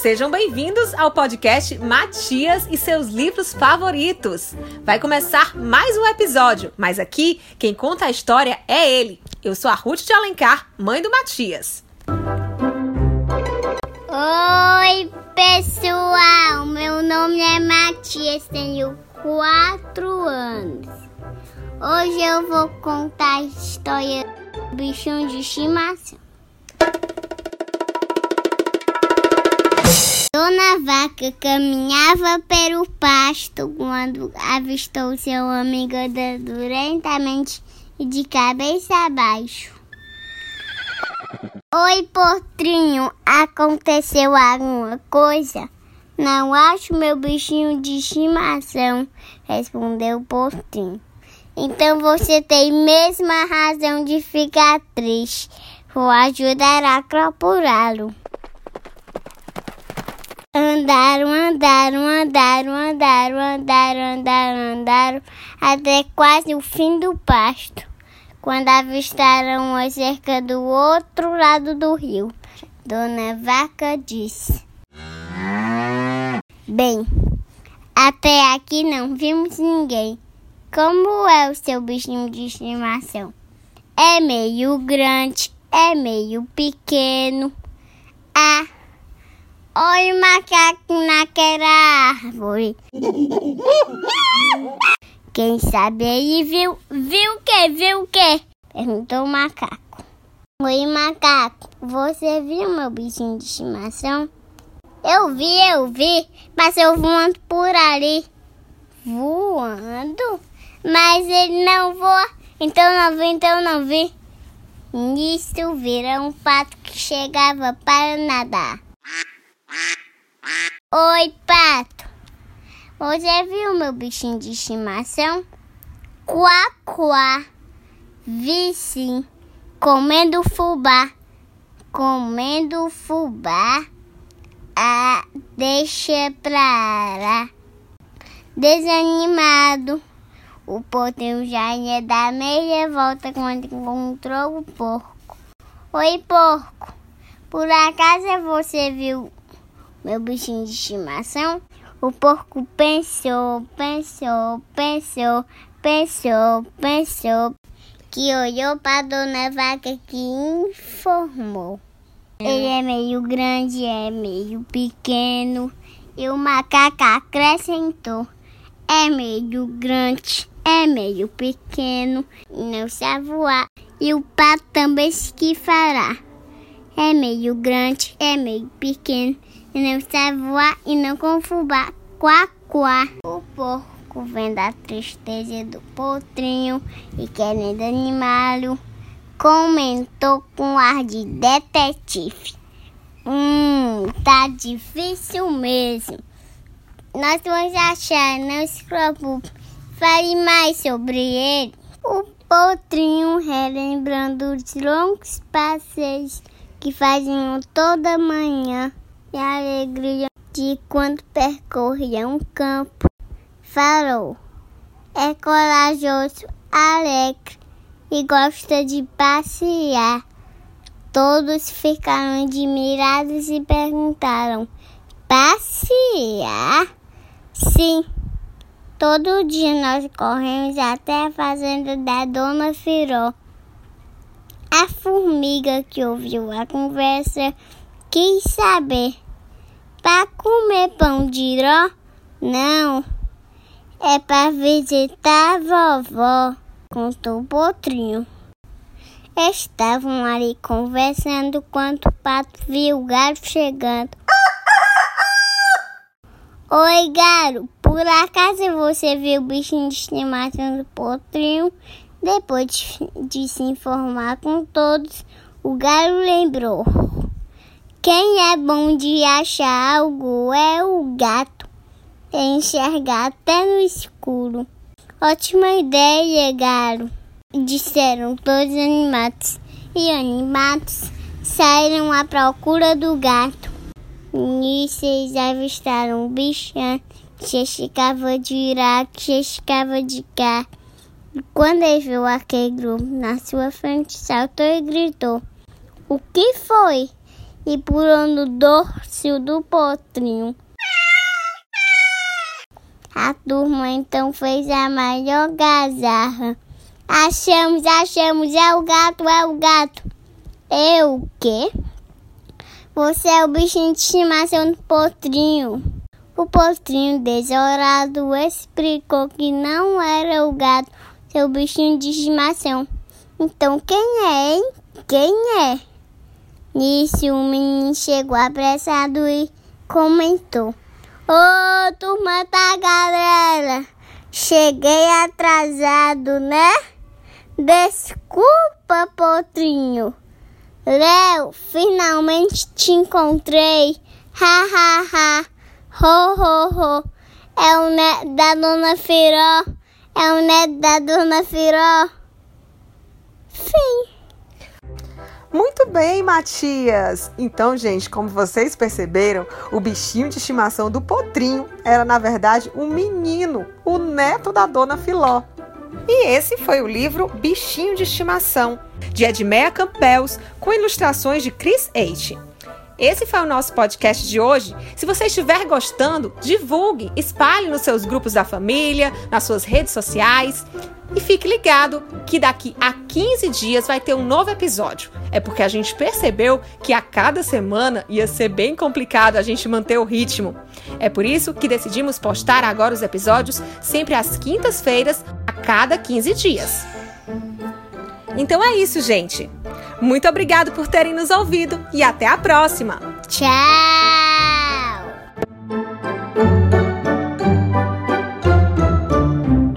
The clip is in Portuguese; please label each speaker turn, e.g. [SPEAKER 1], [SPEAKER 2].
[SPEAKER 1] Sejam bem-vindos ao podcast Matias e seus livros favoritos. Vai começar mais um episódio, mas aqui quem conta a história é ele. Eu sou a Ruth de Alencar, mãe do Matias.
[SPEAKER 2] Oi, pessoal! Meu nome é Matias, tenho quatro anos. Hoje eu vou contar a história do bichinho de estimação. Dona Vaca caminhava pelo pasto quando avistou seu amigo andando lentamente e de cabeça abaixo. Oi, Portrinho, aconteceu alguma coisa? Não acho meu bichinho de estimação, respondeu o Portrinho. Então você tem mesma razão de ficar triste. Vou ajudar a procurá-lo. Andaram, andaram, andaram, andaram, andaram, andaram, andaram, até quase o fim do pasto, quando avistaram a cerca do outro lado do rio. Dona Vaca disse: Bem, até aqui não vimos ninguém. Como é o seu bichinho de estimação? É meio grande, é meio pequeno. Ah, Olha o macaco naquela árvore. Quem sabe aí viu, viu o que, viu o que? Perguntou o macaco. Oi, macaco, você viu meu bichinho de estimação? Eu vi, eu vi, passou voando por ali. Voando? Mas ele não voa, então não vi, então não vi. Nisso vira um pato que chegava para nadar. Oi, pato. Você viu meu bichinho de estimação? Quá, quá. Vi sim. Comendo fubá. Comendo fubá. Ah, deixa pra lá. Desanimado. O potinho já ia dar meia volta quando encontrou o porco. Oi, porco. Por acaso você viu meu bichinho de estimação? O porco pensou, pensou, pensou, pensou, pensou, que olhou para Dona Vaca que informou. Ele é meio grande, é meio pequeno. E o macaco acrescentou: é meio grande, é meio pequeno, e não sabe voar. E o pato também se que fará. É meio grande, é meio pequeno, e não sabe voar e não com fubá. Quá, quá. O porco vendo a tristeza do potrinho e querendo animá-lo, comentou com ar de detetive. Hum, tá difícil mesmo. Nós vamos achar, não se preocupe. Fale mais sobre ele. O potrinho, relembrando os longos passeios que faziam toda manhã e a alegria de quando percorria um campo, falou: É corajoso, alegre e gosta de passear. Todos ficaram admirados e perguntaram: Passear? Sim. Todo dia nós corremos até a fazenda da Dona Firó. A formiga que ouviu a conversa quis saber: Para comer pão de iró? Não, é para visitar a vovó, contou o potrinho. Estavam ali conversando quando o pato viu o galo chegando. Oi, galo, por acaso você viu o bichinho de estimação do potrinho? Depois de, de se informar com todos, o galo lembrou. Quem é bom de achar algo é o gato. Enxergar até no escuro. Ótima ideia, galo, disseram todos animados. E animados saíram à procura do gato. Nisso eles avistaram o bichão que esticava de lá, que esticava de cá. E quando ele viu aquele grupo na sua frente, saltou e gritou: O que foi? E pulando dorso do potrinho. A turma então fez a maior gazarra. Achamos, achamos, é o gato, é o gato. Eu o quê? Você é o bichinho de estimação do potrinho. O potrinho desolado explicou que não era o gato, seu bichinho de estimação. Então quem é, hein? Quem é? Nisso o menino chegou apressado e comentou. Ô, oh, turma da galera, cheguei atrasado, né? Desculpa, potrinho. Léo, finalmente te encontrei. Ha, ha, ha. Ho, ho, ho. É o neto da Dona Firó. É o neto da Dona Firó. Fim.
[SPEAKER 1] Muito bem, Matias! Então, gente, como vocês perceberam, o bichinho de estimação do Potrinho era, na verdade, um menino, o neto da Dona Filó. E esse foi o livro Bichinho de Estimação, de Edmeia Campels, com ilustrações de Chris H. Esse foi o nosso podcast de hoje. Se você estiver gostando, divulgue, espalhe nos seus grupos da família, nas suas redes sociais. E fique ligado que daqui a 15 dias vai ter um novo episódio. É porque a gente percebeu que a cada semana ia ser bem complicado a gente manter o ritmo. É por isso que decidimos postar agora os episódios sempre às quintas-feiras, a cada 15 dias. Então é isso, gente. Muito obrigado por terem nos ouvido e até a próxima.
[SPEAKER 2] Tchau!